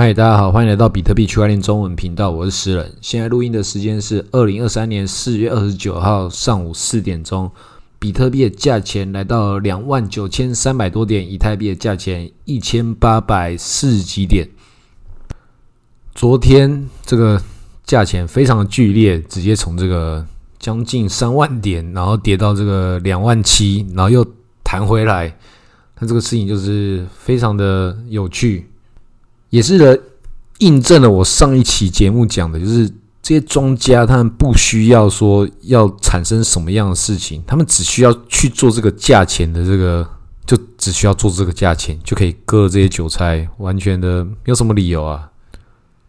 嗨，大家好，欢迎来到比特币区块链中文频道，我是诗人。现在录音的时间是二零二三年四月二十九号上午四点钟，比特币的价钱来到两万九千三百多点，以太币的价钱一千八百四几点。昨天这个价钱非常的剧烈，直接从这个将近三万点，然后跌到这个两万七，然后又弹回来。那这个事情就是非常的有趣。也是的，印证了我上一期节目讲的，就是这些庄家他们不需要说要产生什么样的事情，他们只需要去做这个价钱的这个，就只需要做这个价钱就可以割这些韭菜，完全的没有什么理由啊。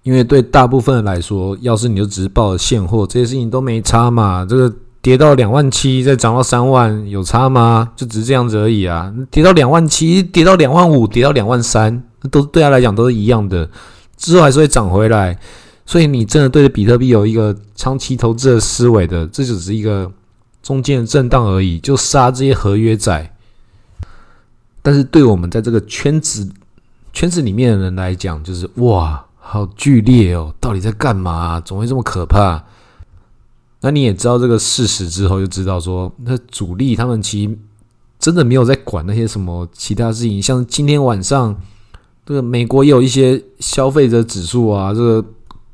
因为对大部分人来说，要是你就只是报了现货，这些事情都没差嘛。这个跌到两万七，再涨到三万，有差吗？就只是这样子而已啊。跌到两万七，跌到两万五，跌到两万三。都对他来讲都是一样的，之后还是会涨回来，所以你真的对着比特币有一个长期投资的思维的，这只是一个中间的震荡而已，就杀这些合约仔。但是对我们在这个圈子圈子里面的人来讲，就是哇，好剧烈哦，到底在干嘛？怎么会这么可怕？那你也知道这个事实之后，就知道说，那主力他们其实真的没有在管那些什么其他事情，像今天晚上。这个美国也有一些消费者指数啊，这个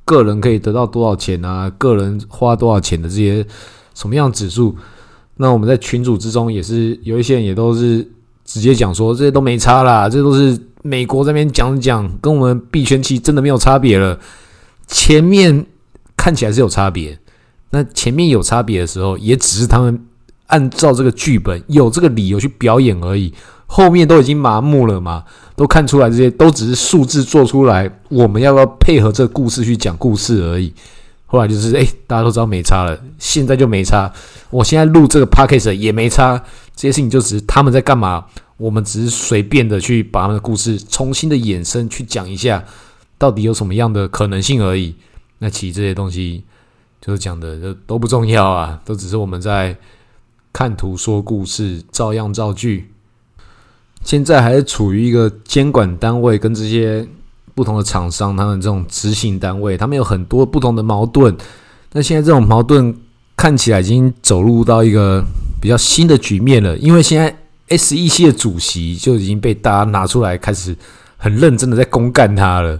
个人可以得到多少钱啊，个人花多少钱的这些什么样指数？那我们在群组之中也是有一些人也都是直接讲说这些都没差啦，这都是美国这边讲讲，跟我们币圈期真的没有差别了。前面看起来是有差别，那前面有差别的时候，也只是他们按照这个剧本有这个理由去表演而已。后面都已经麻木了嘛，都看出来这些都只是数字做出来，我们要不要配合这个故事去讲故事而已。后来就是，哎，大家都知道没差了，现在就没差。我现在录这个 p a c k a g e 也没差，这些事情就只是他们在干嘛，我们只是随便的去把他们的故事重新的衍生去讲一下，到底有什么样的可能性而已。那其实这些东西就是讲的都不重要啊，都只是我们在看图说故事，照样造句。现在还是处于一个监管单位跟这些不同的厂商，他们这种执行单位，他们有很多不同的矛盾。那现在这种矛盾看起来已经走入到一个比较新的局面了，因为现在 SEC 的主席就已经被大家拿出来开始很认真的在公干他了。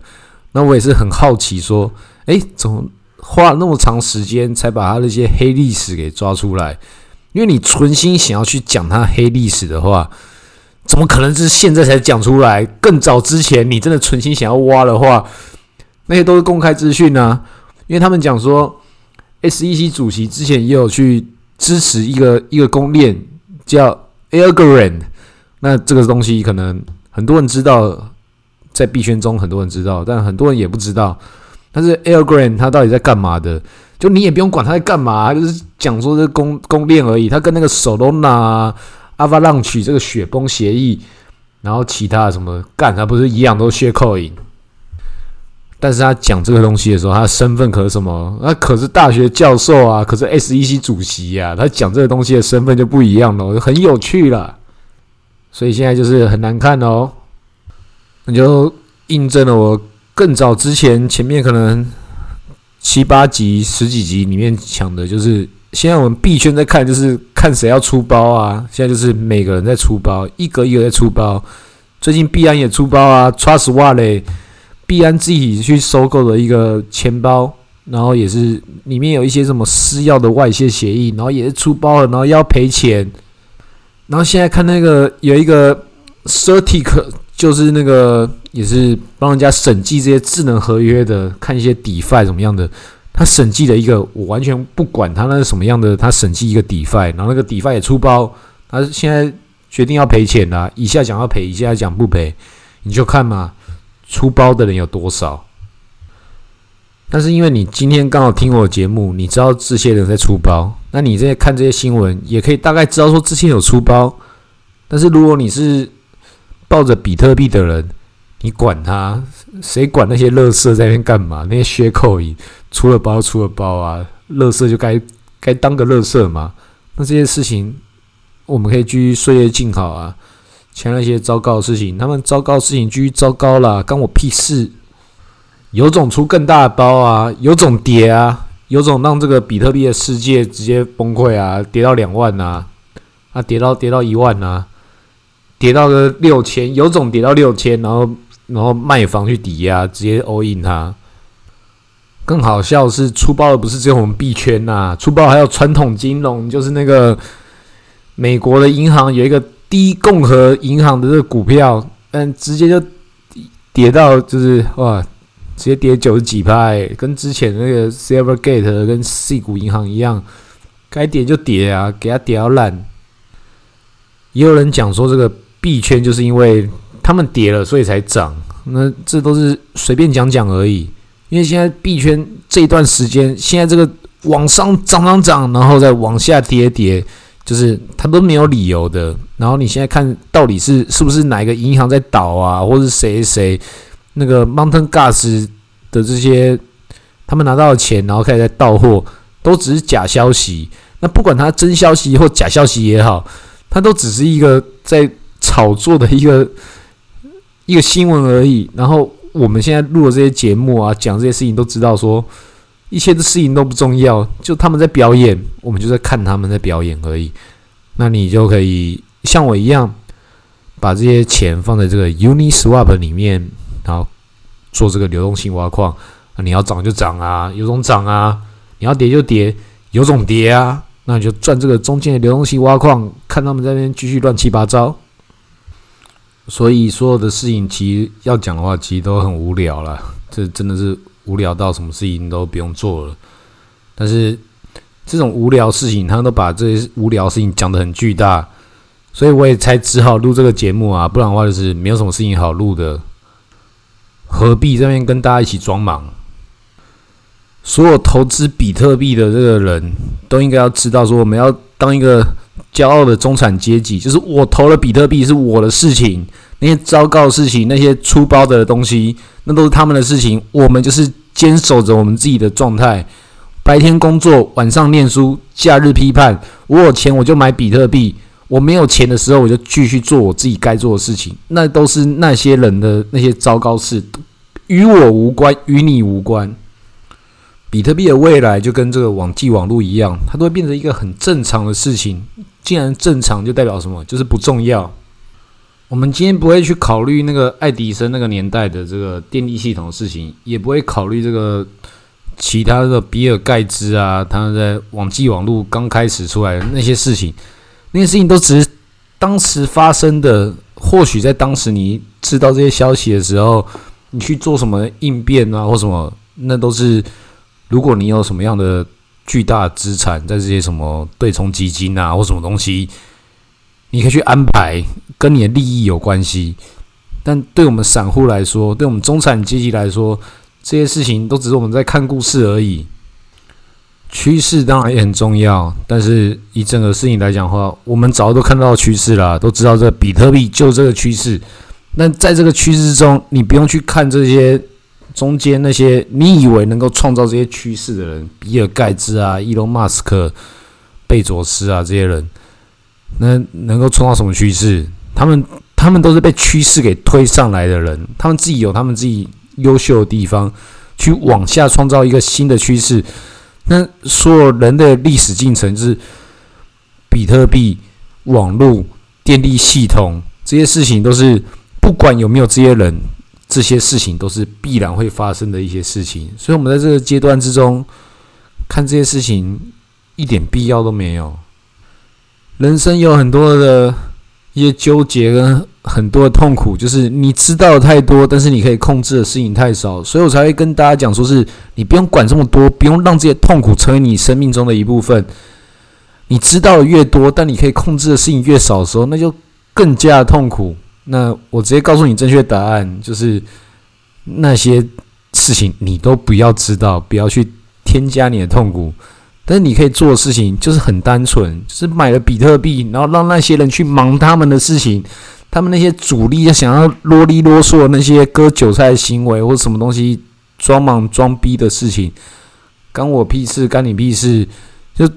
那我也是很好奇，说，诶，怎么花了那么长时间才把他那些黑历史给抓出来？因为你存心想要去讲他黑历史的话。怎么可能是现在才讲出来？更早之前，你真的存心想要挖的话，那些都是公开资讯呢。因为他们讲说，SEC 主席之前也有去支持一个一个公链叫 Algorand。那这个东西可能很多人知道，在币圈中很多人知道，但很多人也不知道。但是 Algorand 它到底在干嘛的？就你也不用管它在干嘛，就是讲说这公公链而已。它跟那个 Solana。阿法浪取这个雪崩协议，然后其他什么干，他不是一样都血扣赢？但是他讲这个东西的时候，他身份可是什么？那可是大学教授啊，可是 SEC 主席呀。他讲这个东西的身份就不一样了，很有趣了。所以现在就是很难看哦。那就印证了我更早之前前面可能七八集、十几集里面讲的，就是。现在我们币圈在看，就是看谁要出包啊！现在就是每个人在出包，一个一个在出包。最近币安也出包啊，Trust Wallet，币安自己去收购的一个钱包，然后也是里面有一些什么私钥的外泄协议，然后也是出包了，然后要赔钱。然后现在看那个有一个 Certic，就是那个也是帮人家审计这些智能合约的，看一些 DeFi 怎么样的。他审计的一个，我完全不管他那是什么样的，他审计一个底 i 然后那个底 i 也出包，他现在决定要赔钱啦，一下讲要赔，一下讲不赔，你就看嘛，出包的人有多少。但是因为你今天刚好听我节目，你知道这些人在出包，那你在看这些新闻，也可以大概知道说之前有出包。但是如果你是抱着比特币的人，你管他，谁管那些乐色在那边干嘛？那些血扣银。出了包，出了包啊！乐色就该该当个乐色嘛。那这些事情，我们可以继续岁月静好啊。前那些糟糕的事情，他们糟糕的事情继续糟糕了，关我屁事。有种出更大的包啊，有种跌啊，有种让这个比特币的世界直接崩溃啊，跌到两万呐，啊，跌到跌到一万呐，跌到个六千，有种跌到六千，然后然后卖房去抵押，直接 all in 它。更好笑是出包的不是只有我们币圈呐，出包还有传统金融，就是那个美国的银行有一个低共和银行的这个股票，嗯，直接就跌到就是哇，直接跌九十几拍，跟之前那个 Silvergate 跟 C 股银行一样，该跌就跌啊，给它跌到烂。也有人讲说这个币圈就是因为他们跌了，所以才涨，那这都是随便讲讲而已。因为现在币圈这一段时间，现在这个往上涨涨涨，然后再往下跌跌，就是它都没有理由的。然后你现在看到底是是不是哪一个银行在倒啊，或者谁谁那个 Mountain Gas 的这些他们拿到的钱，然后开始在到货，都只是假消息。那不管它真消息或假消息也好，它都只是一个在炒作的一个一个新闻而已。然后。我们现在录的这些节目啊，讲这些事情都知道，说一切的事情都不重要，就他们在表演，我们就在看他们在表演而已。那你就可以像我一样，把这些钱放在这个 Uniswap 里面，然后做这个流动性挖矿。那你要涨就涨啊，有种涨啊；你要跌就跌，有种跌啊。那你就赚这个中间的流动性挖矿，看他们在那边继续乱七八糟。所以所有的事情，其实要讲的话，其实都很无聊了。这真的是无聊到什么事情都不用做了。但是这种无聊事情，他都把这些无聊事情讲得很巨大，所以我也才只好录这个节目啊。不然的话，就是没有什么事情好录的。何必这边跟大家一起装忙？所有投资比特币的这个人都应该要知道，说我们要当一个。骄傲的中产阶级，就是我投了比特币是我的事情，那些糟糕的事情，那些粗暴的东西，那都是他们的事情。我们就是坚守着我们自己的状态，白天工作，晚上念书，假日批判。我有钱我就买比特币，我没有钱的时候我就继续做我自己该做的事情。那都是那些人的那些糟糕事，与我无关，与你无关。比特币的未来就跟这个网际网络一样，它都会变成一个很正常的事情。既然正常，就代表什么？就是不重要。我们今天不会去考虑那个爱迪生那个年代的这个电力系统的事情，也不会考虑这个其他的比尔盖茨啊，他在网际网络刚开始出来的那些事情。那些事情都只是当时发生的。或许在当时你知道这些消息的时候，你去做什么应变啊，或什么，那都是。如果你有什么样的巨大资产在这些什么对冲基金啊或什么东西，你可以去安排跟你的利益有关系。但对我们散户来说，对我们中产阶级来说，这些事情都只是我们在看故事而已。趋势当然也很重要，但是以整个事情来讲的话，我们早都看到趋势了，都知道这比特币就这个趋势。那在这个趋势中，你不用去看这些。中间那些你以为能够创造这些趋势的人，比尔盖茨啊、伊隆马斯克、贝佐斯啊这些人，那能够创造什么趋势？他们他们都是被趋势给推上来的人，他们自己有他们自己优秀的地方，去往下创造一个新的趋势。那所有人的历史进程是比特币、网络、电力系统这些事情，都是不管有没有这些人。这些事情都是必然会发生的一些事情，所以，我们在这个阶段之中看这些事情一点必要都没有。人生有很多的一些纠结跟很多的痛苦，就是你知道的太多，但是你可以控制的事情太少，所以我才会跟大家讲，说是你不用管这么多，不用让这些痛苦成为你生命中的一部分。你知道的越多，但你可以控制的事情越少的时候，那就更加的痛苦。那我直接告诉你正确答案，就是那些事情你都不要知道，不要去添加你的痛苦。但是你可以做的事情就是很单纯，就是买了比特币，然后让那些人去忙他们的事情，他们那些主力要想要啰里啰嗦那些割韭菜行为或什么东西装忙装逼的事情，干我屁事，干你屁事，就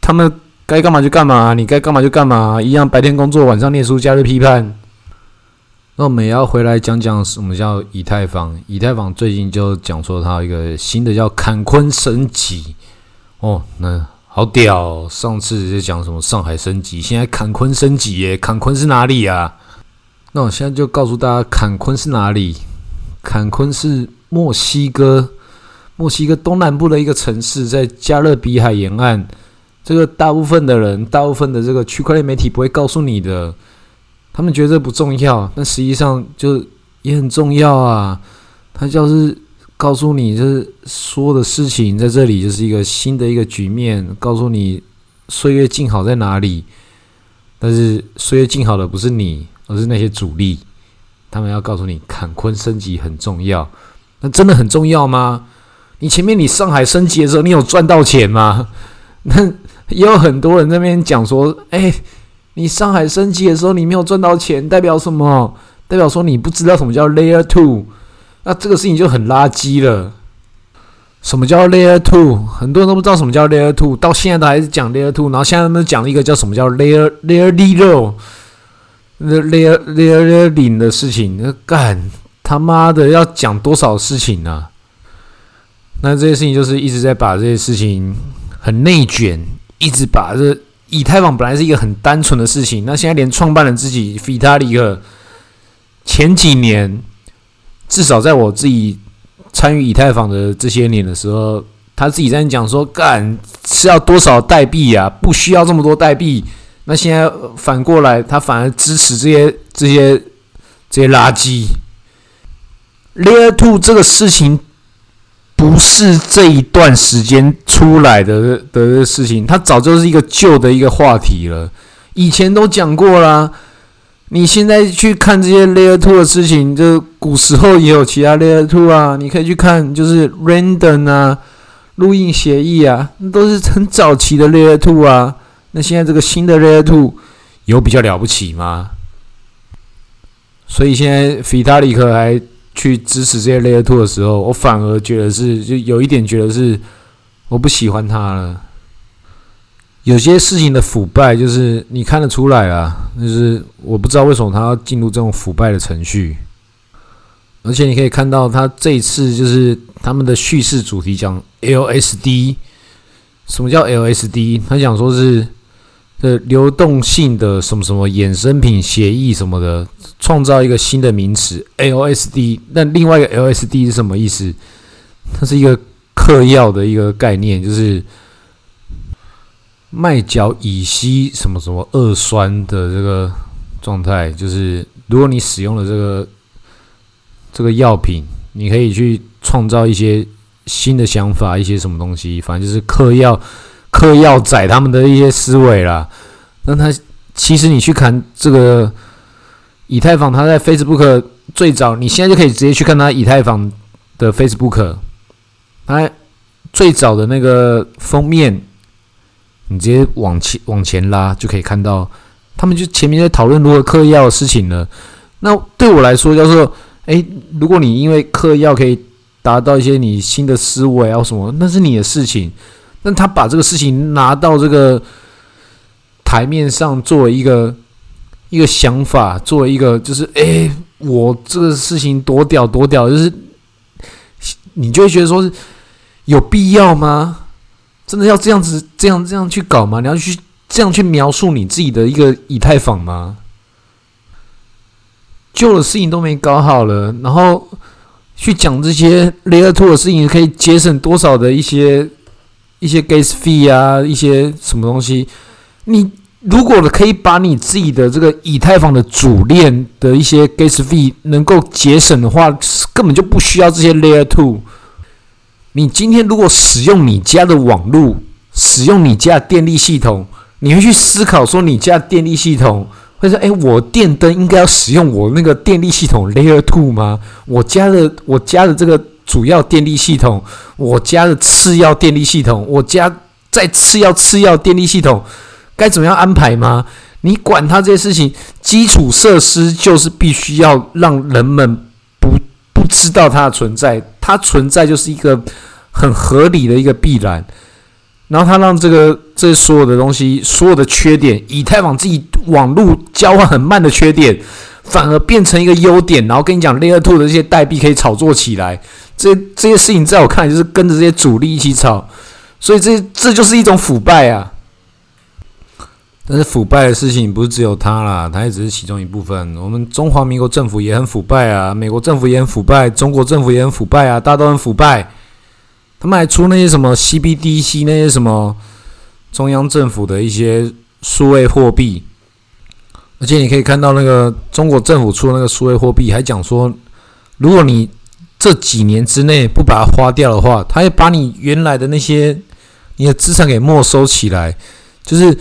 他们该干嘛就干嘛，你该干嘛就干嘛，一样白天工作，晚上念书，假日批判。那我们也要回来讲讲什么叫以太坊。以太坊最近就讲说它一个新的叫坎昆升级哦，那好屌！上次就讲什么上海升级，现在坎昆升级耶？坎昆是哪里啊？那我现在就告诉大家，坎昆是哪里？坎昆是墨西哥，墨西哥东南部的一个城市，在加勒比海沿岸。这个大部分的人，大部分的这个区块链媒体不会告诉你的。他们觉得这不重要，但实际上就也很重要啊。他就是告诉你，就是说的事情在这里就是一个新的一个局面，告诉你岁月静好在哪里。但是岁月静好的不是你，而是那些主力。他们要告诉你，坎昆升级很重要。那真的很重要吗？你前面你上海升级的时候，你有赚到钱吗？那也有很多人在那边讲说，哎。你上海升级的时候，你没有赚到钱，代表什么？代表说你不知道什么叫 Layer Two，那这个事情就很垃圾了。什么叫 Layer Two？很多人都不知道什么叫 Layer Two，到现在都还是讲 Layer Two，然后现在他们讲了一个叫什么叫 Layer Layer Zero，那 Layer Layer 零的事情，那干他妈的要讲多少事情呢？那这些事情就是一直在把这些事情很内卷，一直把这。以太坊本来是一个很单纯的事情，那现在连创办人自己费塔里克前几年，至少在我自己参与以太坊的这些年的时候，他自己在讲说，干是要多少代币啊？不需要这么多代币。那现在反过来，他反而支持这些这些这些垃圾。Layer Two 这个事情。不是这一段时间出来的的事情，它早就是一个旧的一个话题了。以前都讲过啦。你现在去看这些 Layer Two 的事情，就古时候也有其他 Layer Two 啊。你可以去看，就是 Random 啊，录音协议啊，那都是很早期的 Layer Two 啊。那现在这个新的 Layer Two 有比较了不起吗？所以现在 Vitalik 还。去支持这些 Layer Two 的时候，我反而觉得是就有一点觉得是我不喜欢他了。有些事情的腐败，就是你看得出来啊，就是我不知道为什么他要进入这种腐败的程序。而且你可以看到，他这一次就是他们的叙事主题讲 LSD，什么叫 LSD？他讲说是。的流动性的什么什么衍生品协议什么的，创造一个新的名词 LSD。那另外一个 LSD 是什么意思？它是一个嗑药的一个概念，就是麦角乙烯什么什么二酸的这个状态。就是如果你使用了这个这个药品，你可以去创造一些新的想法，一些什么东西，反正就是嗑药。嗑药仔他们的一些思维啦，那他其实你去看这个以太坊，他在 Facebook 最早，你现在就可以直接去看他以太坊的 Facebook，他最早的那个封面，你直接往前往前拉就可以看到，他们就前面在讨论如何嗑药的事情了。那对我来说，叫做诶，如果你因为嗑药可以达到一些你新的思维啊什么，那是你的事情。那他把这个事情拿到这个台面上，作为一个一个想法，作为一个就是，哎，我这个事情多屌多屌，就是你就会觉得说，是有必要吗？真的要这样子这样这样去搞吗？你要去这样去描述你自己的一个以太坊吗？旧的事情都没搞好了，然后去讲这些 Layer Two 的事情，可以节省多少的一些？一些 gas fee 啊，一些什么东西？你如果可以把你自己的这个以太坊的主链的一些 gas fee 能够节省的话，根本就不需要这些 layer two。你今天如果使用你家的网络，使用你家的电力系统，你会去思考说，你家电力系统会说，哎，我电灯应该要使用我那个电力系统 layer two 吗？我家的我家的这个。主要电力系统，我家的次要电力系统，我家在次要次要电力系统该怎么样安排吗？你管他这些事情，基础设施就是必须要让人们不不知道它的存在，它存在就是一个很合理的一个必然。然后他让这个这所有的东西，所有的缺点，以太坊自己网络交换很慢的缺点，反而变成一个优点，然后跟你讲 Layer Two 的这些代币可以炒作起来，这这些事情在我看来就是跟着这些主力一起炒，所以这这就是一种腐败啊。但是腐败的事情不是只有他啦，他也只是其中一部分。我们中华民国政府也很腐败啊，美国政府也很腐败，中国政府也很腐败啊，大家都很腐败。他们还出那些什么 CBDC 那些什么中央政府的一些数位货币，而且你可以看到那个中国政府出的那个数位货币，还讲说，如果你这几年之内不把它花掉的话，他会把你原来的那些你的资产给没收起来，就是。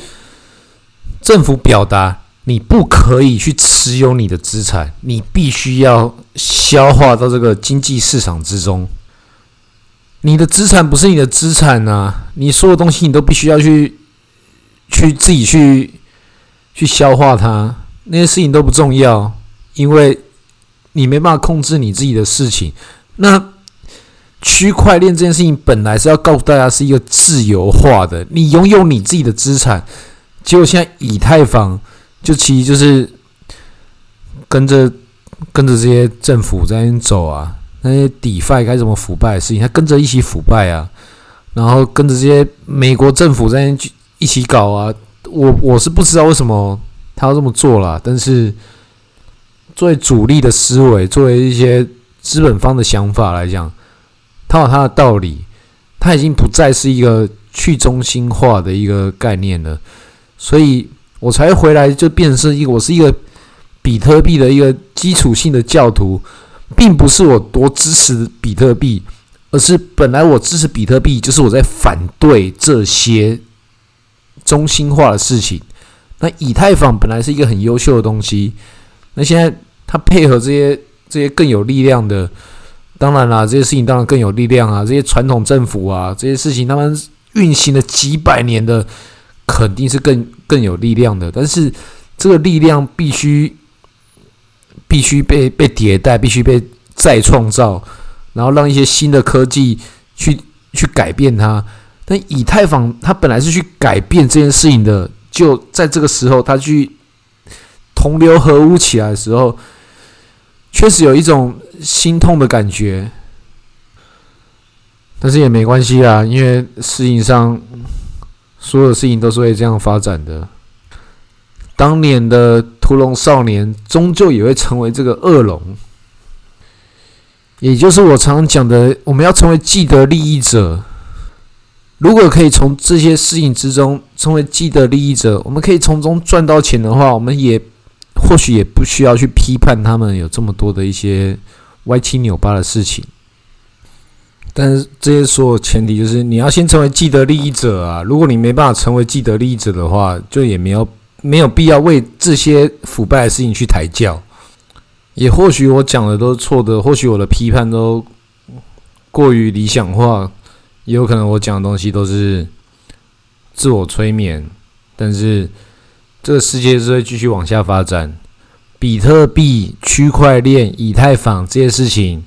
政府表达，你不可以去持有你的资产，你必须要消化到这个经济市场之中。你的资产不是你的资产啊，你所有东西你都必须要去去自己去去消化它，那些事情都不重要，因为你没办法控制你自己的事情。那区块链这件事情本来是要告诉大家是一个自由化的，你拥有你自己的资产。结果现在以太坊就其实就是跟着跟着这些政府在那走啊，那些 DeFi 该怎么腐败的事情，他跟着一起腐败啊，然后跟着这些美国政府在一起搞啊。我我是不知道为什么他要这么做啦，但是作为主力的思维，作为一些资本方的想法来讲，他有他的道理，他已经不再是一个去中心化的一个概念了。所以我才回来，就变成是一个我是一个比特币的一个基础性的教徒，并不是我多支持比特币，而是本来我支持比特币，就是我在反对这些中心化的事情。那以太坊本来是一个很优秀的东西，那现在它配合这些这些更有力量的，当然啦，这些事情当然更有力量啊，这些传统政府啊，这些事情他们运行了几百年的。肯定是更更有力量的，但是这个力量必须必须被被迭代，必须被再创造，然后让一些新的科技去去改变它。但以太坊它本来是去改变这件事情的，就在这个时候，它去同流合污起来的时候，确实有一种心痛的感觉。但是也没关系啊，因为事情上。所有事情都是会这样发展的。当年的屠龙少年，终究也会成为这个恶龙。也就是我常常讲的，我们要成为既得利益者。如果可以从这些事情之中成为既得利益者，我们可以从中赚到钱的话，我们也或许也不需要去批判他们有这么多的一些歪七扭八的事情。但是这些所有前提就是你要先成为既得利益者啊！如果你没办法成为既得利益者的话，就也没有没有必要为这些腐败的事情去抬轿。也或许我讲的都是错的，或许我的批判都过于理想化，也有可能我讲的东西都是自我催眠。但是这个世界是会继续往下发展，比特币、区块链、以太坊这些事情。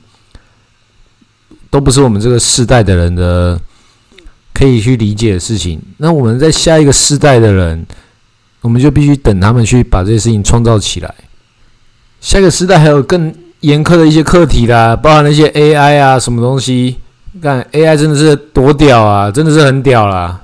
都不是我们这个世代的人的可以去理解的事情。那我们在下一个世代的人，我们就必须等他们去把这些事情创造起来。下一个时代还有更严苛的一些课题啦，包含那些 AI 啊，什么东西？看 AI 真的是多屌啊，真的是很屌啦。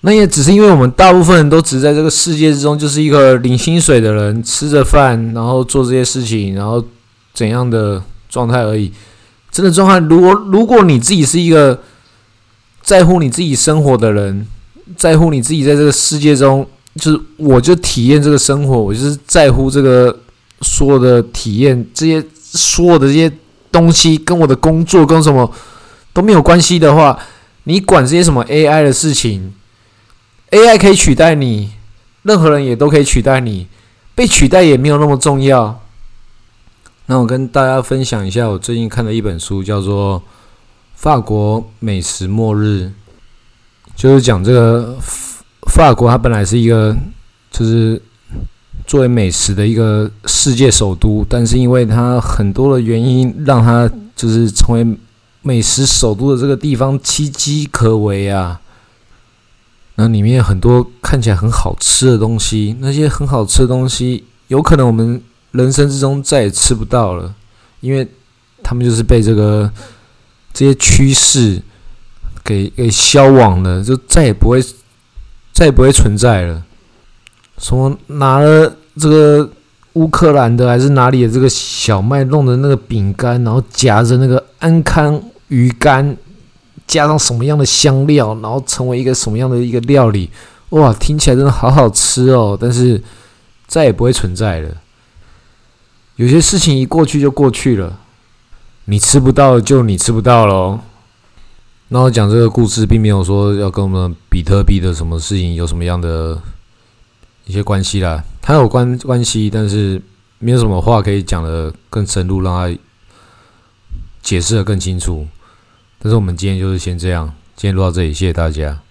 那也只是因为我们大部分人都只在这个世界之中，就是一个领薪水的人，吃着饭，然后做这些事情，然后怎样的状态而已。真的状态，如果如果你自己是一个在乎你自己生活的人，在乎你自己在这个世界中，就是我就体验这个生活，我就是在乎这个所有的体验，这些所有的这些东西跟我的工作跟什么都没有关系的话，你管这些什么 AI 的事情，AI 可以取代你，任何人也都可以取代你，被取代也没有那么重要。那我跟大家分享一下，我最近看的一本书，叫做《法国美食末日》，就是讲这个法国，它本来是一个就是作为美食的一个世界首都，但是因为它很多的原因，让它就是成为美食首都的这个地方岌岌可危啊。那里面很多看起来很好吃的东西，那些很好吃的东西。有可能我们人生之中再也吃不到了，因为他们就是被这个这些趋势给给消亡了，就再也不会再也不会存在了。什么拿了这个乌克兰的还是哪里的这个小麦弄的那个饼干，然后夹着那个安康鱼干，加上什么样的香料，然后成为一个什么样的一个料理？哇，听起来真的好好吃哦！但是再也不会存在了。有些事情一过去就过去了，你吃不到就你吃不到喽。那我讲这个故事，并没有说要跟我们比特币的什么事情有什么样的。一些关系啦，他有关关系，但是没有什么话可以讲的更深入，让他解释的更清楚。但是我们今天就是先这样，今天录到这里，谢谢大家。